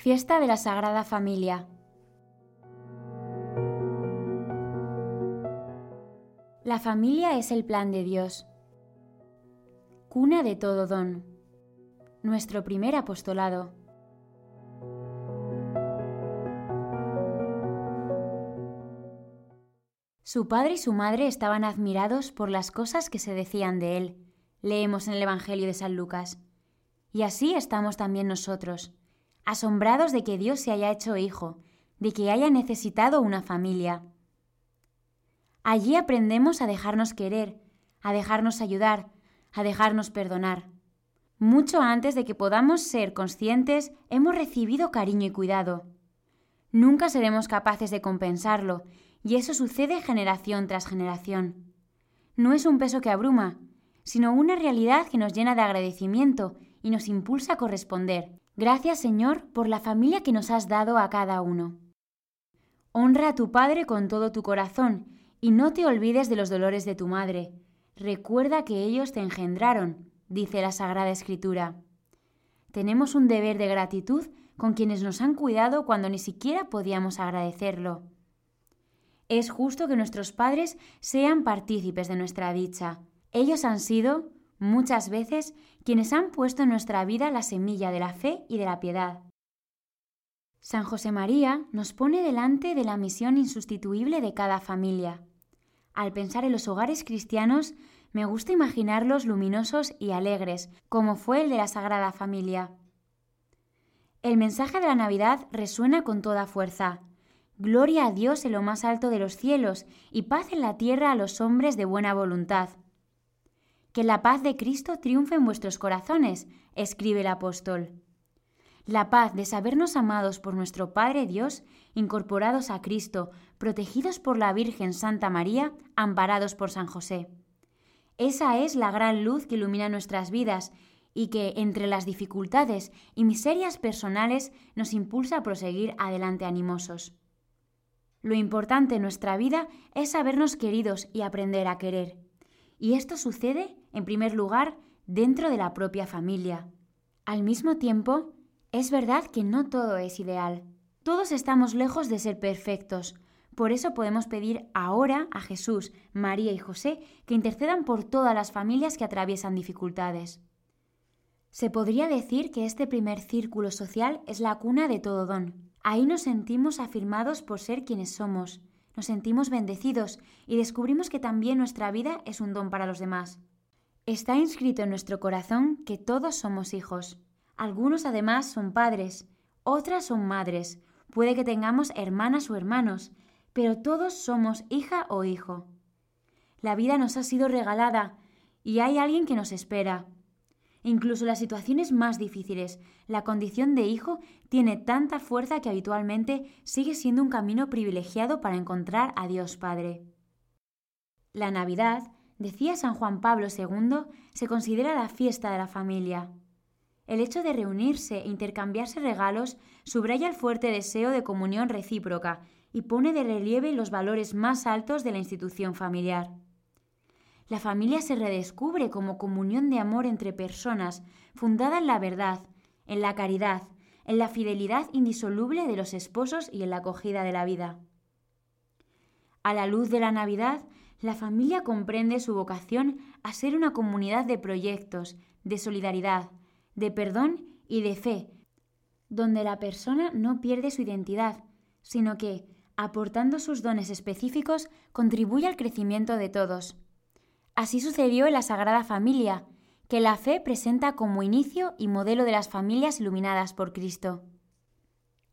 Fiesta de la Sagrada Familia. La familia es el plan de Dios. Cuna de todo don. Nuestro primer apostolado. Su padre y su madre estaban admirados por las cosas que se decían de él. Leemos en el Evangelio de San Lucas. Y así estamos también nosotros, asombrados de que Dios se haya hecho hijo, de que haya necesitado una familia. Allí aprendemos a dejarnos querer, a dejarnos ayudar, a dejarnos perdonar. Mucho antes de que podamos ser conscientes, hemos recibido cariño y cuidado. Nunca seremos capaces de compensarlo, y eso sucede generación tras generación. No es un peso que abruma, sino una realidad que nos llena de agradecimiento y nos impulsa a corresponder. Gracias, Señor, por la familia que nos has dado a cada uno. Honra a tu Padre con todo tu corazón y no te olvides de los dolores de tu madre. Recuerda que ellos te engendraron, dice la Sagrada Escritura. Tenemos un deber de gratitud con quienes nos han cuidado cuando ni siquiera podíamos agradecerlo. Es justo que nuestros padres sean partícipes de nuestra dicha. Ellos han sido, muchas veces, quienes han puesto en nuestra vida la semilla de la fe y de la piedad. San José María nos pone delante de la misión insustituible de cada familia. Al pensar en los hogares cristianos, me gusta imaginarlos luminosos y alegres, como fue el de la Sagrada Familia. El mensaje de la Navidad resuena con toda fuerza. Gloria a Dios en lo más alto de los cielos y paz en la tierra a los hombres de buena voluntad. Que la paz de Cristo triunfe en vuestros corazones, escribe el apóstol. La paz de sabernos amados por nuestro Padre Dios, incorporados a Cristo, protegidos por la Virgen Santa María, amparados por San José. Esa es la gran luz que ilumina nuestras vidas y que, entre las dificultades y miserias personales, nos impulsa a proseguir adelante animosos. Lo importante en nuestra vida es sabernos queridos y aprender a querer. Y esto sucede, en primer lugar, dentro de la propia familia. Al mismo tiempo, es verdad que no todo es ideal. Todos estamos lejos de ser perfectos. Por eso podemos pedir ahora a Jesús, María y José que intercedan por todas las familias que atraviesan dificultades. Se podría decir que este primer círculo social es la cuna de todo don. Ahí nos sentimos afirmados por ser quienes somos, nos sentimos bendecidos y descubrimos que también nuestra vida es un don para los demás. Está inscrito en nuestro corazón que todos somos hijos. Algunos además son padres, otras son madres, puede que tengamos hermanas o hermanos, pero todos somos hija o hijo. La vida nos ha sido regalada y hay alguien que nos espera, Incluso las situaciones más difíciles, la condición de hijo tiene tanta fuerza que habitualmente sigue siendo un camino privilegiado para encontrar a Dios Padre. La Navidad, decía San Juan Pablo II, se considera la fiesta de la familia. El hecho de reunirse e intercambiarse regalos subraya el fuerte deseo de comunión recíproca y pone de relieve los valores más altos de la institución familiar. La familia se redescubre como comunión de amor entre personas, fundada en la verdad, en la caridad, en la fidelidad indisoluble de los esposos y en la acogida de la vida. A la luz de la Navidad, la familia comprende su vocación a ser una comunidad de proyectos, de solidaridad, de perdón y de fe, donde la persona no pierde su identidad, sino que, aportando sus dones específicos, contribuye al crecimiento de todos. Así sucedió en la Sagrada Familia, que la fe presenta como inicio y modelo de las familias iluminadas por Cristo.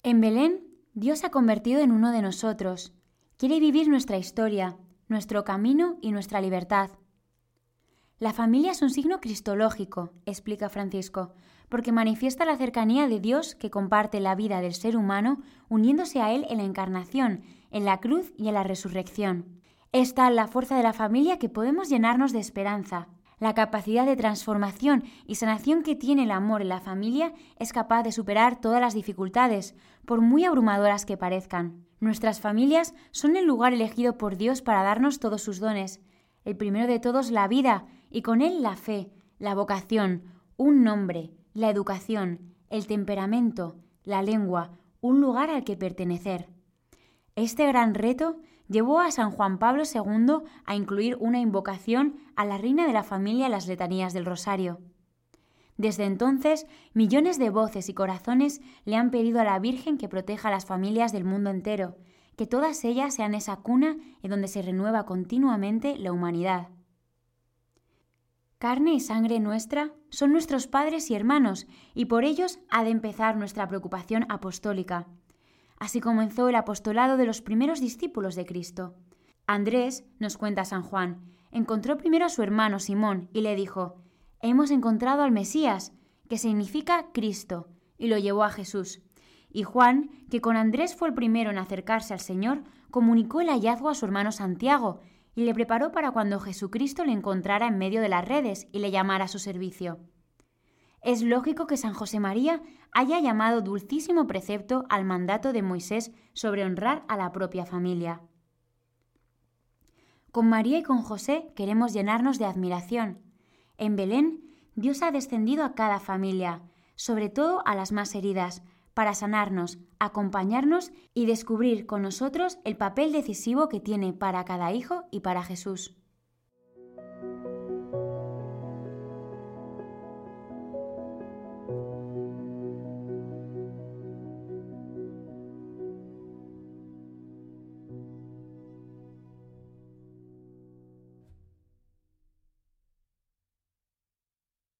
En Belén, Dios se ha convertido en uno de nosotros. Quiere vivir nuestra historia, nuestro camino y nuestra libertad. La familia es un signo cristológico, explica Francisco, porque manifiesta la cercanía de Dios que comparte la vida del ser humano uniéndose a Él en la encarnación, en la cruz y en la resurrección. Está la fuerza de la familia que podemos llenarnos de esperanza. La capacidad de transformación y sanación que tiene el amor en la familia es capaz de superar todas las dificultades, por muy abrumadoras que parezcan. Nuestras familias son el lugar elegido por Dios para darnos todos sus dones. El primero de todos la vida y con él la fe, la vocación, un nombre, la educación, el temperamento, la lengua, un lugar al que pertenecer. Este gran reto llevó a San Juan Pablo II a incluir una invocación a la reina de la familia en las letanías del Rosario. Desde entonces, millones de voces y corazones le han pedido a la Virgen que proteja a las familias del mundo entero, que todas ellas sean esa cuna en donde se renueva continuamente la humanidad. Carne y sangre nuestra son nuestros padres y hermanos, y por ellos ha de empezar nuestra preocupación apostólica. Así comenzó el apostolado de los primeros discípulos de Cristo. Andrés, nos cuenta San Juan, encontró primero a su hermano Simón y le dijo, Hemos encontrado al Mesías, que significa Cristo, y lo llevó a Jesús. Y Juan, que con Andrés fue el primero en acercarse al Señor, comunicó el hallazgo a su hermano Santiago, y le preparó para cuando Jesucristo le encontrara en medio de las redes y le llamara a su servicio. Es lógico que San José María haya llamado dulcísimo precepto al mandato de Moisés sobre honrar a la propia familia. Con María y con José queremos llenarnos de admiración. En Belén, Dios ha descendido a cada familia, sobre todo a las más heridas, para sanarnos, acompañarnos y descubrir con nosotros el papel decisivo que tiene para cada hijo y para Jesús.